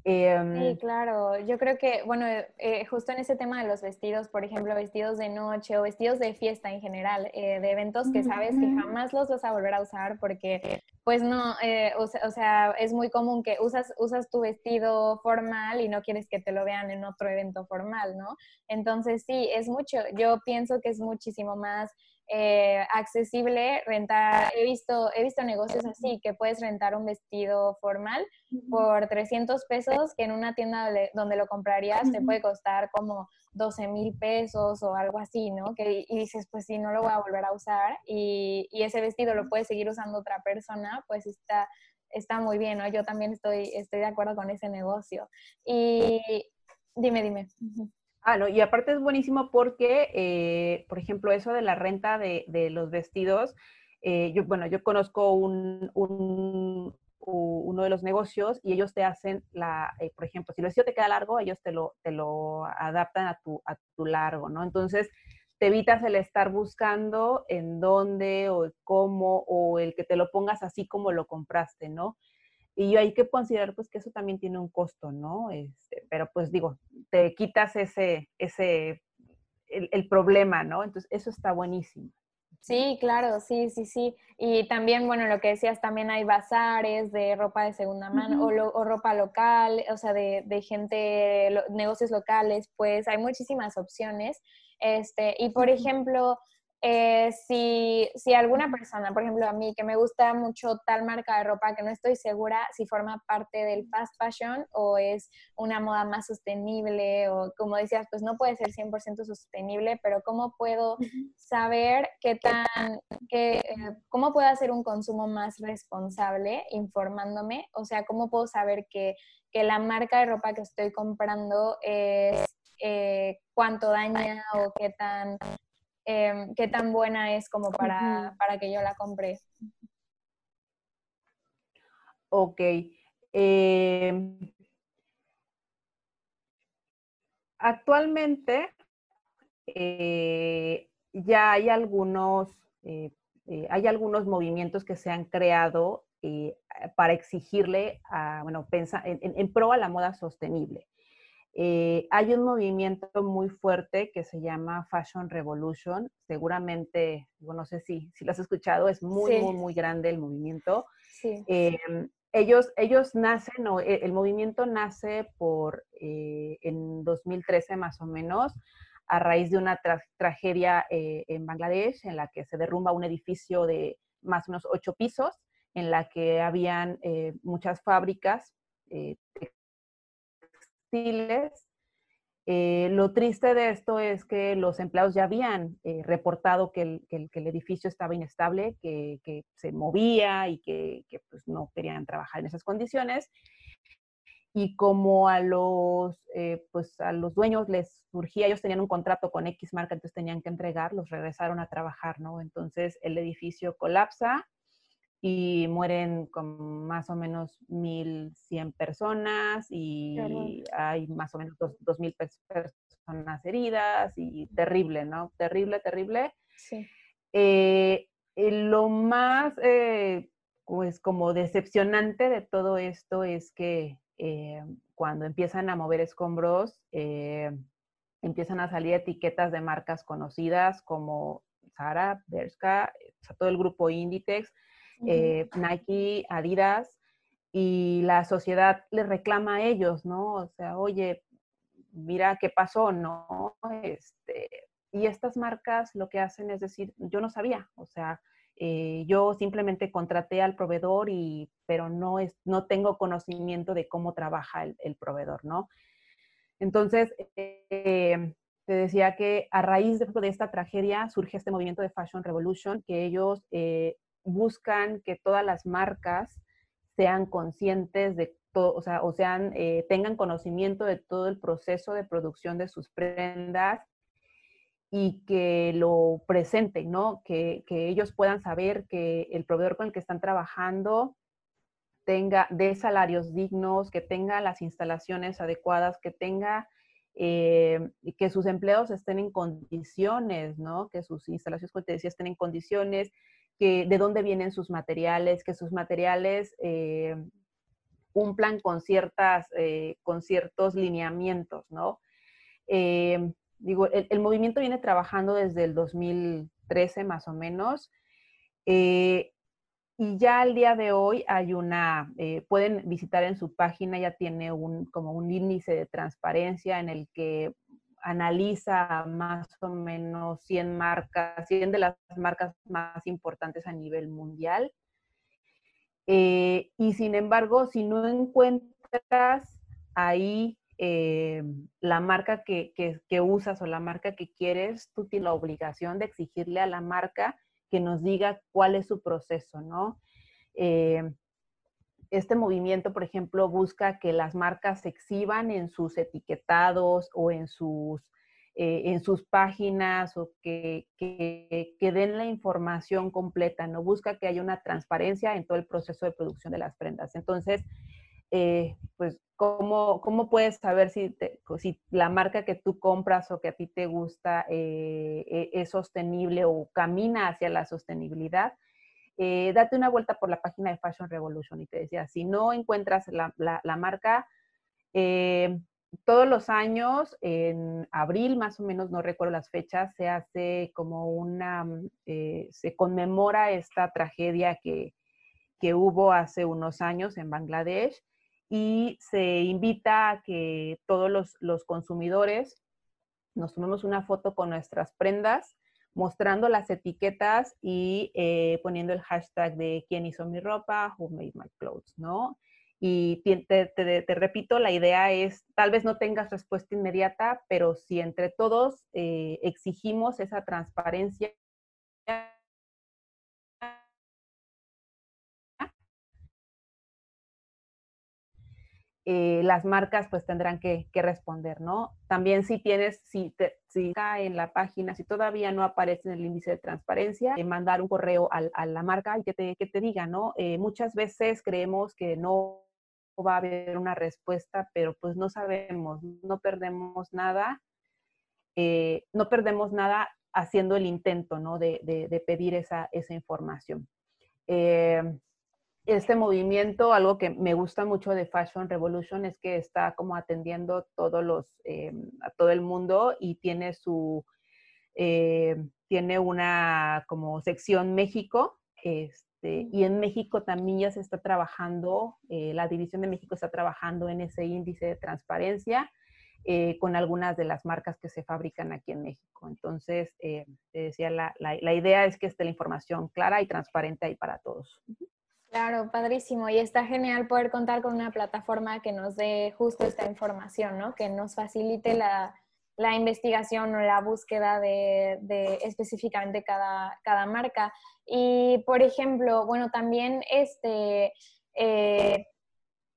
Sí, em, claro. Yo creo que, bueno, eh, eh, justo en ese tema de los vestidos, por ejemplo, vestidos de noche o vestidos de fiesta en general, eh, de eventos que sabes que jamás los vas a volver a usar porque, pues no, o sea, es muy común que usas, usas tu vestido formal y no quieres que te lo vean en otro evento formal, ¿no? Entonces, sí, es mucho. Yo pienso que es muchísimo más eh, accesible rentar, he visto, he visto negocios así, que puedes rentar un vestido formal por 300 pesos, que en una tienda donde lo comprarías te puede costar como 12 mil pesos o algo así, ¿no? Que, y dices, pues si no lo voy a volver a usar y, y ese vestido lo puede seguir usando otra persona, pues está, está muy bien, ¿no? Yo también estoy, estoy de acuerdo con ese negocio. Y dime, dime. Ah, no, y aparte es buenísimo porque, eh, por ejemplo, eso de la renta de, los vestidos, eh, yo, bueno, yo conozco un, uno de los negocios y ellos te hacen la, eh, por ejemplo, si el vestido te queda largo, ellos te lo, te lo adaptan a tu, a tu largo, ¿no? Entonces, te evitas el estar buscando en dónde o cómo o el que te lo pongas así como lo compraste, ¿no? Y hay que considerar pues que eso también tiene un costo, ¿no? Este, pero pues digo, te quitas ese, ese, el, problema, ¿no? Entonces, eso está buenísimo. Sí, claro, sí, sí, sí. Y también, bueno, lo que decías, también hay bazares de ropa de segunda mano o, ropa local, o sea, de, de gente, negocios locales, pues hay muchísimas opciones. Este, y por ejemplo, eh, si, si, alguna persona, por ejemplo a mí, que me gusta mucho tal marca de ropa, que no estoy segura si forma parte del fast fashion o es una moda más sostenible o como decías, pues no puede ser 100% sostenible, pero ¿cómo puedo saber qué tan, qué, eh, cómo puedo hacer un consumo más responsable informándome? O sea, ¿cómo puedo saber que, que la marca de ropa que estoy comprando es... Eh, cuánto daña o qué tan Em, qué tan buena es como para, que yo la compre. Ok. Em, actualmente eh, ya hay algunos, eh, eh, hay algunos movimientos que se han creado para exigirle, a, bueno, pensa, en, pro a la moda sostenible. Eh, hay un movimiento muy fuerte que se llama Fashion Revolution. Seguramente, bueno, no sé si, si lo has escuchado, es muy, muy, muy grande el movimiento. Em, ellos, ellos nacen, o e, el movimiento nace por, eh, en 2013 más o menos, a raíz de una tragedia eh, en Bangladesh en la que se derrumba un edificio de más o menos ocho pisos, en la que habían muchas fábricas eh, lo triste de esto es que los empleados ya habían eh, reportado que el, edificio estaba inestable, que, se movía y que, pues, no querían trabajar en esas condiciones. Y como a los, eh, pues, a los dueños les surgía, ellos tenían un contrato con X marca, entonces tenían que entregar, los regresaron a trabajar, ¿no? Entonces el edificio colapsa y mueren con más o menos 1.100 personas y hay más o menos 2.000 personas heridas y terrible, ¿no? Terrible, terrible. Sí. Eh, lo más, eh, pues como decepcionante de todo esto es que eh, cuando empiezan a mover escombros, empiezan a salir etiquetas de marcas conocidas como Zara, Bershka, todo el grupo Inditex, eh, Nike, Adidas, y la sociedad les reclama a ellos, ¿no? O sea, oye, mira qué pasó, ¿no? Este, y estas marcas lo que hacen es decir, yo no sabía, o sea, eh, yo simplemente contraté al proveedor y, pero no, es, no tengo conocimiento de cómo trabaja el, proveedor, ¿no? Entonces, eh, te decía que a raíz de, esta tragedia surge este movimiento de Fashion Revolution, que ellos buscan que todas las marcas sean conscientes de todo, o sea, o sean, eh, tengan conocimiento de todo el proceso de producción de sus prendas y que lo presenten, ¿no? Que, ellos puedan saber que el proveedor con el que están trabajando tenga de salarios dignos, que tenga las instalaciones adecuadas, que tenga eh, que sus empleos estén en condiciones, ¿no? Que sus instalaciones, como te decía, estén en condiciones, que de dónde vienen sus materiales, que sus materiales eh, cumplan con, ciertas, eh, con ciertos lineamientos, ¿no? Eh, digo, el, movimiento viene trabajando desde el 2013 más o menos. y ya al día de hoy hay una, pueden visitar en su página, ya tiene un, como un índice de transparencia en el que analiza más o menos 100 marcas, 100 de las marcas más importantes a nivel mundial. Eh, y sin embargo, si no encuentras ahí eh, la marca que, usas o la marca que quieres, tú tienes la obligación de exigirle a la marca que nos diga cuál es su proceso, ¿no? Eh, este movimiento, por ejemplo, busca que las marcas se exhiban en sus etiquetados o en sus, eh, en sus páginas o que, que, den la información completa, ¿no? Busca que haya una transparencia en todo el proceso de producción de las prendas. Entonces, eh, pues, ¿cómo, ¿cómo, puedes saber si, si la marca que tú compras o que a ti te gusta eh, e, es sostenible o camina hacia la sostenibilidad? Eh, date una vuelta por la página de Fashion Revolution y te decía, si no encuentras la, marca, eh, todos los años, en abril más o menos, no recuerdo las fechas, se hace como una, mm, eh, se conmemora esta tragedia que, hubo hace unos años en Bangladesh y se invita a que todos los, los consumidores nos tomemos una foto con nuestras prendas mostrando las etiquetas y eh, poniendo el hashtag de quién hizo mi ropa, who made my clothes, ¿no? Y te, repito, la idea es, tal vez no tengas respuesta inmediata, pero si entre todos eh, exigimos esa transparencia, eh, las marcas pues tendrán que, responder, ¿no? También si tienes, si, te, en la página, si todavía no aparece en el índice de transparencia, eh, mandar un correo a la marca y que te, que te diga, ¿no? Eh, muchas veces creemos que no va a haber una respuesta, pero pues no sabemos, no perdemos nada, no perdemos nada haciendo el intento, ¿no? De, de, pedir esa, esa información este movimiento, algo que me gusta mucho de Fashion Revolution es que está como atendiendo todos los, eh, a todo el mundo y tiene su, eh, tiene una como sección México, este, y en México también ya se está trabajando, eh, la División de México está trabajando en ese índice de transparencia con algunas de las marcas que se fabrican aquí en México. Entonces, te decía, la, la, la idea es que esté la información clara y transparente ahí para todos. Claro, padrísimo. Y está genial poder contar con una plataforma que nos dé justo esta información, ¿no? Que nos facilite la, investigación o la búsqueda de, específicamente cada, cada, marca. Y, por ejemplo, bueno, también este, eh,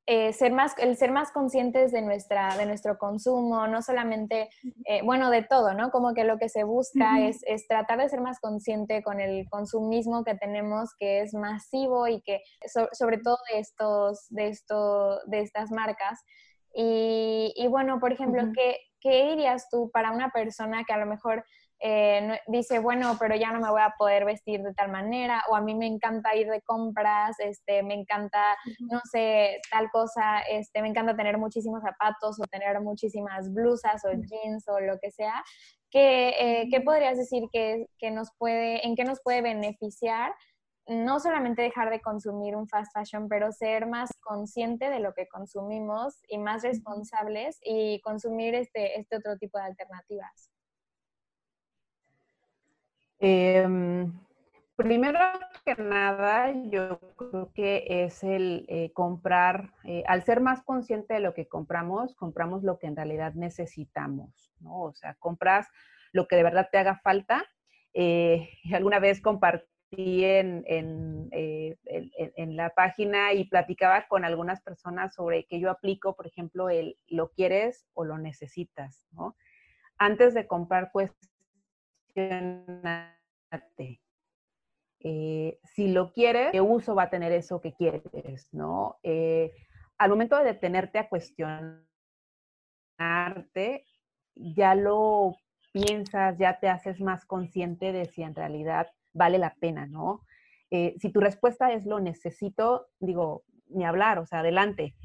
eh, ser más, el ser más conscientes de, nuestra, de nuestro consumo, no solamente, eh, bueno, de todo, ¿no? Como que lo que se busca es, es, tratar de ser más consciente con el consumismo que tenemos, que es masivo y que, sobre todo de, estos, de, esto, de estas marcas. Y, y bueno, por ejemplo, ¿qué, ¿qué dirías tú para una persona que a lo mejor eh, dice, bueno, pero ya no me voy a poder vestir de tal manera, o a mí me encanta ir de compras, este, me encanta, no sé, tal cosa, este, me encanta tener muchísimos zapatos o tener muchísimas blusas o jeans o lo que sea. ¿Qué, eh, ¿qué podrías decir que, que, nos puede, en qué nos puede beneficiar? No solamente dejar de consumir un fast fashion, pero ser más consciente de lo que consumimos y más responsables y consumir este, este otro tipo de alternativas. Em, primero que nada, yo creo que es el eh, comprar, eh, al ser más consciente de lo que compramos, compramos lo que en realidad necesitamos, ¿no? O sea, compras lo que de verdad te haga falta. Eh, alguna vez compartí en, en, en, la página y platicaba con algunas personas sobre que yo aplico, por ejemplo, el lo quieres o lo necesitas, ¿no? Antes de comprar, pues eh, si lo quieres, ¿qué uso va a tener eso que quieres? ¿no? Eh, al momento de detenerte a cuestionarte, ya lo piensas, ya te haces más consciente de si en realidad vale la pena, ¿no? Eh, si tu respuesta es lo necesito, digo, ni hablar, o sea, adelante,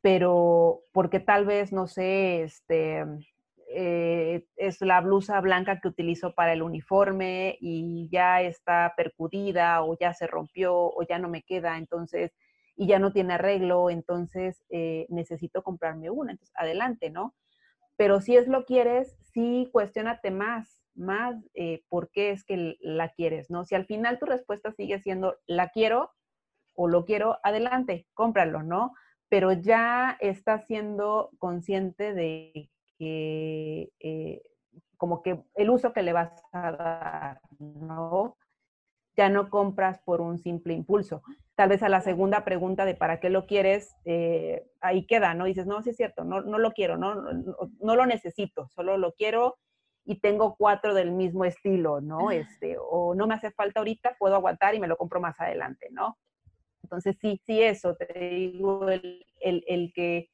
pero porque tal vez, no sé, este, eh, es la blusa blanca que utilizo para el uniforme y ya está percudida o ya se rompió o ya no me queda, entonces, y ya no tiene arreglo, entonces eh, necesito comprarme una, entonces adelante, ¿no? Pero si es lo quieres, sí cuestionate más, más eh, por qué es que la quieres, ¿no? Si al final tu respuesta sigue siendo la quiero o lo quiero, adelante, cómpralo, ¿no? Pero ya estás siendo consciente de que, eh, como que el uso que le vas a dar, ¿no? Ya no compras por un simple impulso. Tal vez a la segunda pregunta de para qué lo quieres, eh, ahí queda, ¿no? dices, no, sí es cierto, no, no lo quiero, no, no, lo necesito, solo lo quiero y tengo cuatro del mismo estilo, ¿no? Este, o no me hace falta ahorita, puedo aguantar y me lo compro más adelante, ¿no? Entonces, sí, sí, eso, te digo, el, el, el que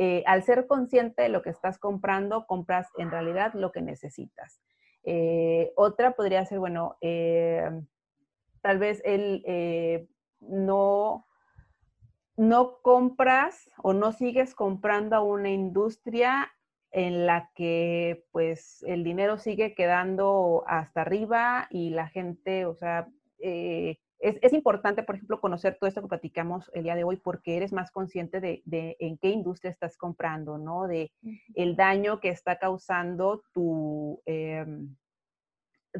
eh, al ser consciente de lo que estás comprando, compras en realidad lo que necesitas. Eh, otra podría ser, bueno, eh, tal vez el no, no compras o no sigues comprando a una industria en la que pues el dinero sigue quedando hasta arriba y la gente, o sea, es, importante, por ejemplo, conocer todo esto que platicamos el día de hoy porque eres más consciente de, en qué industria estás comprando, ¿no? De el daño que está causando tu, em,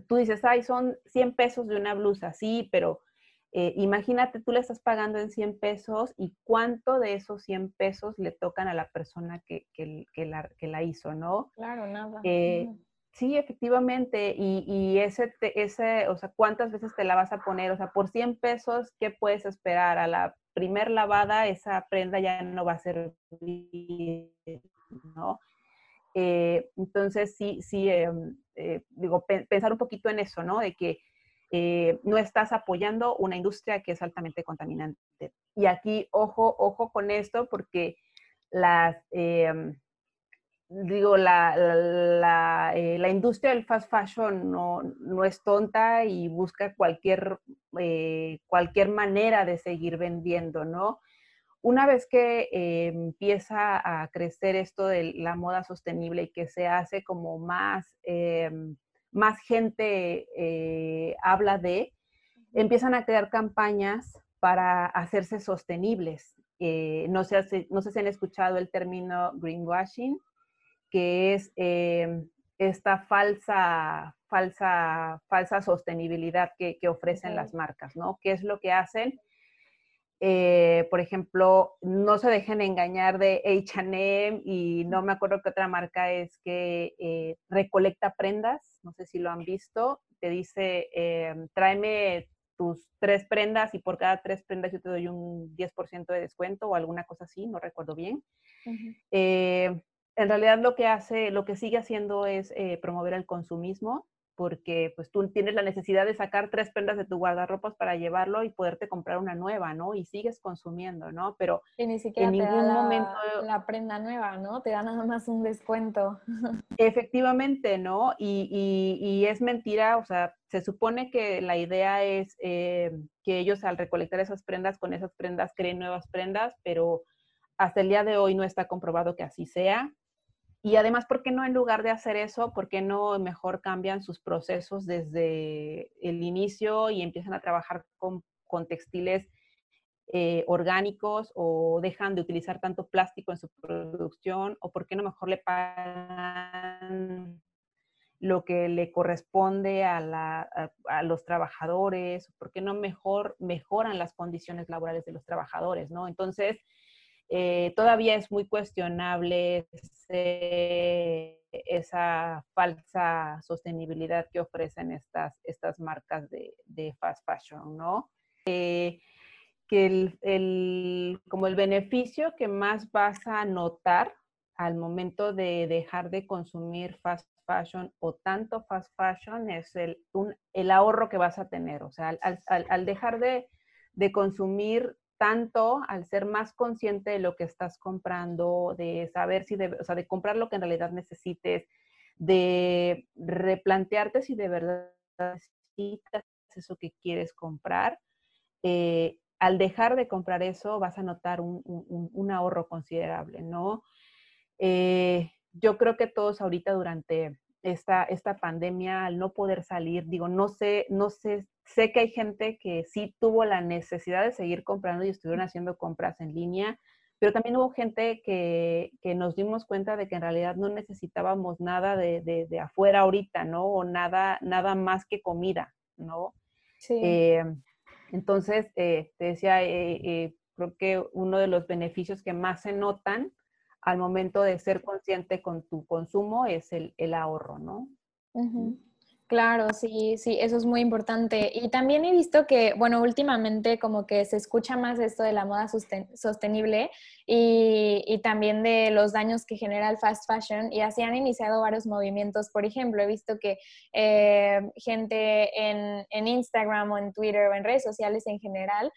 tú dices, ay, son 100 pesos de una blusa, sí, pero eh, imagínate, tú le estás pagando en 100 pesos y cuánto de esos 100 pesos le tocan a la persona que, la, que la, hizo, ¿no? Claro, nada. Eh, sí, efectivamente, y, y, ese, ese, o sea, ¿cuántas veces te la vas a poner? O sea, por 100 pesos, ¿qué puedes esperar? A la primer lavada, esa prenda ya no va a ser, ¿no? Eh, entonces, sí, sí, em, digo, pensar un poquito en eso, ¿no? De que eh, no estás apoyando una industria que es altamente contaminante. Y aquí, ojo, ojo con esto, porque las, em, digo, la, la, eh, la, industria del fast fashion no, no es tonta y busca cualquier, eh, cualquier manera de seguir vendiendo, ¿no? Una vez que empieza a crecer esto de la moda sostenible y que se hace como más más gente eh, habla de, empiezan a crear campañas para hacerse sostenibles. Eh, no, sé, no sé si han escuchado el término greenwashing, que es em, esta falsa, falsa, falsa sostenibilidad que, ofrecen las marcas, ¿no? ¿Qué es lo que hacen? Eh, por ejemplo, no se dejen engañar de HM y no me acuerdo qué otra marca es que eh, recolecta prendas, no sé si lo han visto, te dice, eh, tráeme tus tres prendas y por cada tres prendas yo te doy un 10% de descuento o alguna cosa así, no recuerdo bien. En realidad lo que hace, lo que sigue haciendo es promover el consumismo porque pues tú tienes la necesidad de sacar tres prendas de tu guardarropas para llevarlo y poderte comprar una nueva, ¿no? Y sigues consumiendo, ¿no? Pero ni siquiera en ningún momento la prenda nueva, ¿no? Te da nada más un descuento. Efectivamente, ¿no? Y, es mentira, o sea, se supone que la idea es eh, que ellos al recolectar esas prendas, con esas prendas creen nuevas prendas, pero hasta el día de hoy no está comprobado que así sea. Y además, ¿por qué no en lugar de hacer eso, por qué no mejor cambian sus procesos desde el inicio y empiezan a trabajar con, textiles eh, orgánicos o dejan de utilizar tanto plástico en su producción o por qué no mejor le pagan lo que le corresponde a, a, los trabajadores, por qué no mejor mejoran las condiciones laborales de los trabajadores, ¿no? Entonces, eh, todavía es muy cuestionable esa falsa sostenibilidad que ofrecen estas, estas marcas de, fast fashion, ¿no? Eh, que el, como el beneficio que más vas a notar al momento de dejar de consumir fast fashion o tanto fast fashion es el, el ahorro que vas a tener. O sea, al, dejar de, de consumir tanto al ser más consciente de lo que estás comprando, de saber si, de, o sea, de comprar lo que en realidad necesites, de replantearte si de verdad necesitas eso que quieres comprar. Eh, al dejar de comprar eso vas a notar un, ahorro considerable, ¿no? Eh, yo creo que todos ahorita durante esta, esta pandemia, al no poder salir, digo, no sé, no sé, sé que hay gente que sí tuvo la necesidad de seguir comprando y estuvieron haciendo compras en línea, pero también hubo gente que, que nos dimos cuenta de que en realidad no necesitábamos nada de, de, afuera ahorita, ¿no? O nada, nada más que comida, ¿no? Sí. Eh, entonces, eh, te decía, eh, creo que uno de los beneficios que más se notan al momento de ser consciente con tu consumo es el, ahorro, ¿no? Claro, sí, sí, eso es muy importante. Y también he visto que, bueno, últimamente como que se escucha más esto de la moda sostenible y, también de los daños que genera el fast fashion y así han iniciado varios movimientos. Por ejemplo, he visto que eh, gente en, en Instagram o en Twitter o en redes sociales en general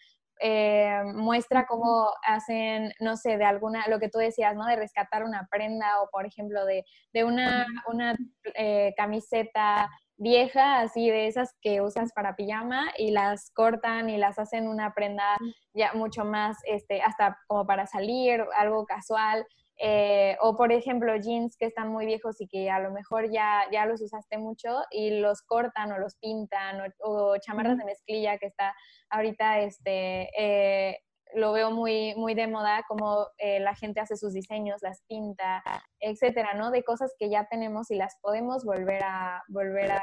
eh, muestra cómo hacen, no sé, de alguna, lo que tú decías, ¿no? De rescatar una prenda o, por ejemplo, de, de una, una eh, camiseta vieja, así de esas que usas para pijama y las cortan y las hacen una prenda ya mucho más, este, hasta como para salir, algo casual. Eh, o por ejemplo jeans que están muy viejos y que a lo mejor ya, ya los usaste mucho y los cortan o los pintan o, chamarras de mezclilla que está ahorita este, eh, lo veo muy, muy de moda, como eh, la gente hace sus diseños, las pinta, etcétera, ¿no? De cosas que ya tenemos y las podemos volver a, volver a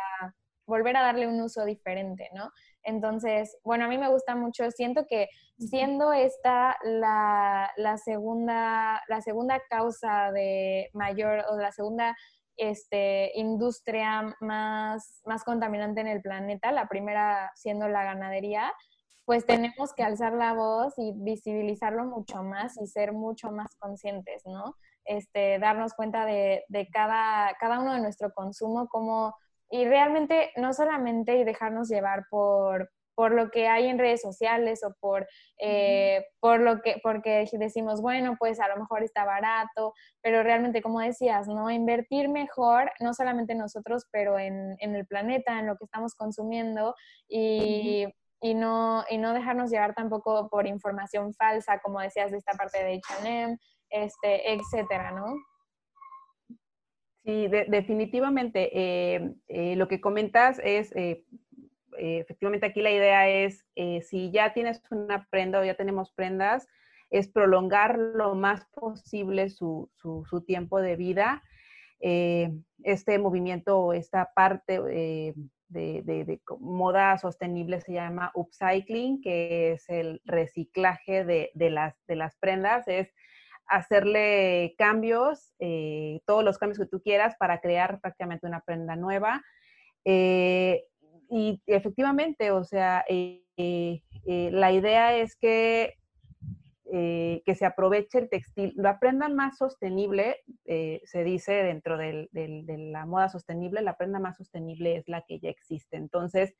volver a darle un uso diferente, ¿no? Entonces, bueno, a mí me gusta mucho, siento que siendo esta la, la, segunda, la segunda causa de mayor o la segunda este, industria más, más contaminante en el planeta, la primera siendo la ganadería, pues tenemos que alzar la voz y visibilizarlo mucho más y ser mucho más conscientes, ¿no? Este, darnos cuenta de, de cada, cada uno de nuestro consumo, como, y realmente no solamente dejarnos llevar por, por lo que hay en redes sociales o por, eh, por lo que, porque decimos, bueno, pues a lo mejor está barato, pero realmente, como decías, ¿no? Invertir mejor, no solamente nosotros, pero en, en el planeta, en lo que estamos consumiendo y, y no, y no dejarnos llevar tampoco por información falsa, como decías, de esta parte de H&M, este, etcétera, ¿no? Sí, definitivamente. Eh, eh, lo que comentas es, eh, efectivamente aquí la idea es, si ya tienes una prenda o ya tenemos prendas, es prolongar lo más posible su, su, su tiempo de vida. este movimiento o esta parte de, moda sostenible se llama upcycling, que es el reciclaje de, las, de las prendas, es hacerle cambios, eh, todos los cambios que tú quieras para crear prácticamente una prenda nueva. Eh, y efectivamente, o sea, eh, la idea es que eh, que se aproveche el textil. La prenda más sostenible, eh, se dice dentro de la moda sostenible, la prenda más sostenible es la que ya existe. Entonces,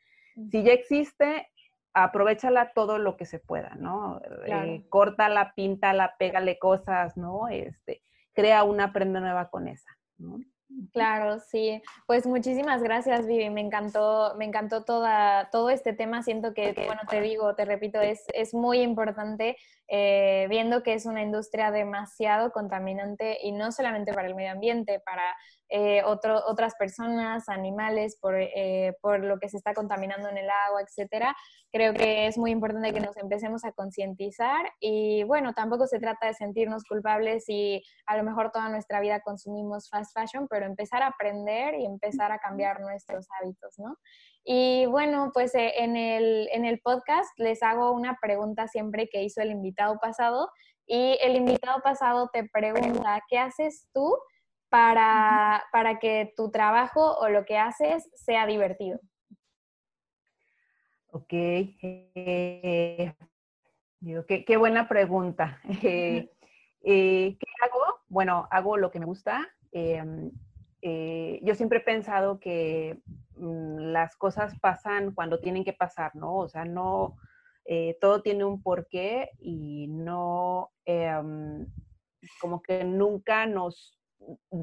si ya existe, aprovechala todo lo que se pueda, ¿no? Eh, córtala, píntala, pégale cosas, ¿no? Este, crea una prenda nueva con esa, ¿no? Claro, sí. Pues muchísimas gracias, Vivi. Me encantó, me encantó toda, todo este tema. Siento que, bueno, te digo, te repito, es, es muy importante eh, viendo que es una industria demasiado contaminante y no solamente para el medio ambiente, para eh, otras personas, animales, por, eh, por, lo que se está contaminando en el agua, etcétera. Creo que es muy importante que nos empecemos a concientizar y bueno, tampoco se trata de sentirnos culpables si a lo mejor toda nuestra vida consumimos fast fashion, pero empezar a aprender y empezar a cambiar nuestros hábitos, ¿no? Y bueno, pues eh, en, el, en el podcast les hago una pregunta siempre que hizo el invitado pasado y el invitado pasado te pregunta, ¿qué haces tú? para, para que tu trabajo o lo que haces sea divertido? Ok. Eh, qué, buena pregunta. Eh, eh, ¿Qué hago? Bueno, hago lo que me gusta. Em, yo siempre he pensado que mm, las cosas pasan cuando tienen que pasar, ¿no? O sea, no, todo tiene un porqué y no, em, como que nunca nos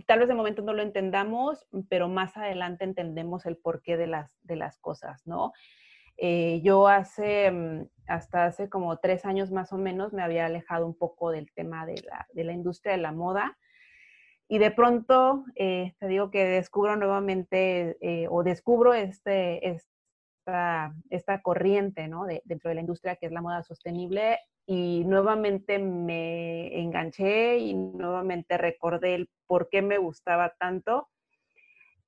tal vez de momento no lo entendamos, pero más adelante entendemos el porqué de las, de las cosas, ¿no? Eh, yo hace, mm, hasta hace como tres años más o menos, me había alejado un poco del tema de la, de la industria de la moda. Y de pronto, eh, te digo que descubro nuevamente eh, o descubro este, esta, esta corriente ¿no? de, dentro de la industria que es la moda sostenible y nuevamente me enganché y nuevamente recordé el por qué me gustaba tanto.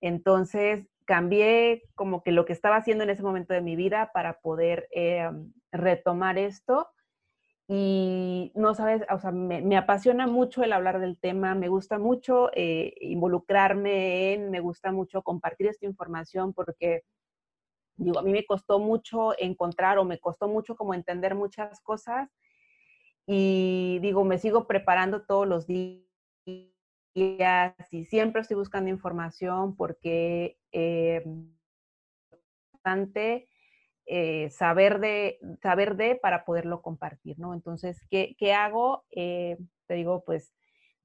Entonces cambié como que lo que estaba haciendo en ese momento de mi vida para poder eh, retomar esto. Y no sabes, o sea, me, apasiona mucho el hablar del tema, me gusta mucho eh, involucrarme en, me gusta mucho compartir esta información porque, digo, a mí me costó mucho encontrar o me costó mucho como entender muchas cosas y digo, me sigo preparando todos los días y siempre estoy buscando información porque eh, importante eh, saber, de, saber de para poderlo compartir, ¿no? Entonces, ¿qué, qué hago? Eh, te digo, pues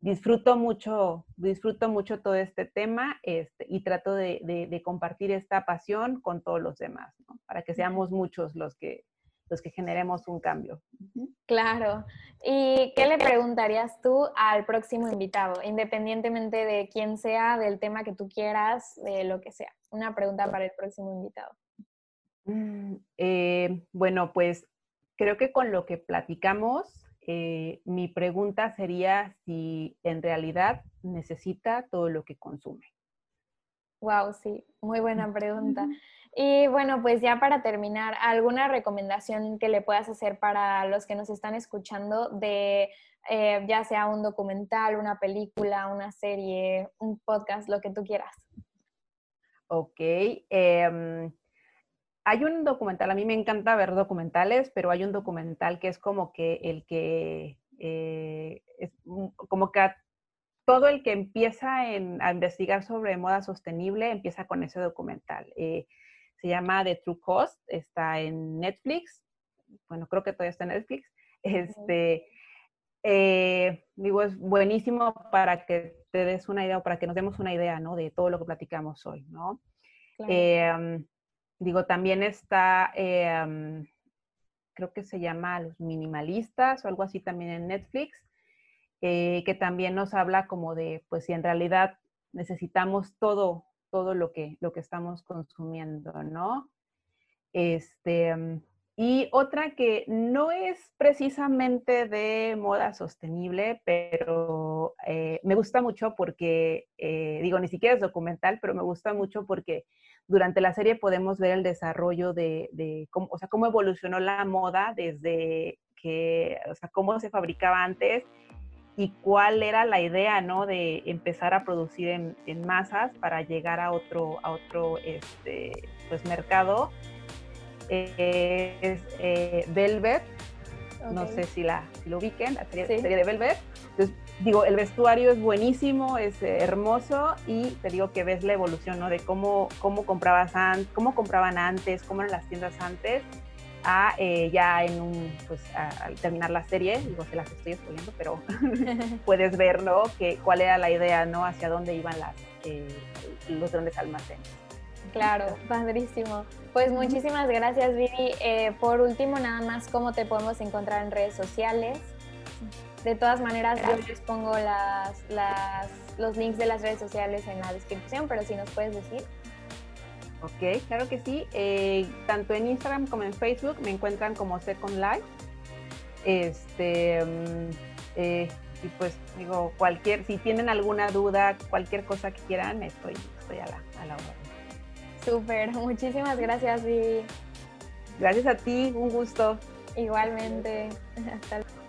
disfruto mucho, disfruto mucho todo este tema este, y trato de, de, de, compartir esta pasión con todos los demás, ¿no? Para que seamos muchos los que, los que generemos un cambio. Claro. ¿Y qué le preguntarías tú al próximo invitado, independientemente de quién sea, del tema que tú quieras, de lo que sea? Una pregunta para el próximo invitado. Mm, eh, bueno, pues creo que con lo que platicamos, eh, mi pregunta sería si en realidad necesita todo lo que consume. Wow, sí, muy buena pregunta. Y bueno, pues ya para terminar, ¿alguna recomendación que le puedas hacer para los que nos están escuchando de eh, ya sea un documental, una película, una serie, un podcast, lo que tú quieras? Ok. Em, hay un documental, a mí me encanta ver documentales, pero hay un documental que es como que el que eh, es como que todo el que empieza a investigar sobre moda sostenible empieza con ese documental. Eh, se llama The True Cost, está en Netflix. Bueno, creo que todavía está en Netflix. Este, eh, digo, es buenísimo para que te des una idea o para que nos demos una idea, ¿no? De todo lo que platicamos hoy, ¿no? Em, digo, también está, em, creo que se llama Los Minimalistas o algo así también en Netflix, eh, que también nos habla como de, pues si en realidad necesitamos todo todo lo que, lo que estamos consumiendo, ¿no? Este, mm, y otra que no es precisamente de moda sostenible, pero eh, me gusta mucho porque, eh, digo, ni siquiera es documental, pero me gusta mucho porque durante la serie podemos ver el desarrollo de, cómo, o sea, cómo evolucionó la moda desde que, o sea, cómo se fabricaba antes y cuál era la idea, ¿no? De empezar a producir en, masas para llegar a otro, a otro este, pues, mercado. Eh, es eh, Velvet, no sé si, la, lo ubiquen, la serie, de Velvet. Entonces, digo, el vestuario es buenísimo, es eh, hermoso y te digo que ves la evolución, ¿no? De cómo, cómo, comprabas cómo compraban antes, cómo eran las tiendas antes a eh, ya en un, pues al terminar la serie, digo, se las estoy exponiendo, pero puedes ver, ¿no? Que, cuál era la idea, ¿no? Hacia dónde iban las, eh, los grandes almacenes. Claro, padrísimo. Pues muchísimas gracias, Vivi. Eh, por último, nada más, ¿cómo te podemos encontrar en redes sociales? De todas maneras, yo les pongo las, las, los links de las redes sociales en la descripción, pero si nos puedes decir. Ok, claro que sí. Eh, tanto en Instagram como en Facebook me encuentran como Second Life. Este, mm, eh, y pues digo, cualquier, si tienen alguna duda, cualquier cosa que quieran, estoy, estoy a la, a la hora. Súper, muchísimas gracias, Vivi. Gracias a ti, un gusto. Igualmente. Hasta luego.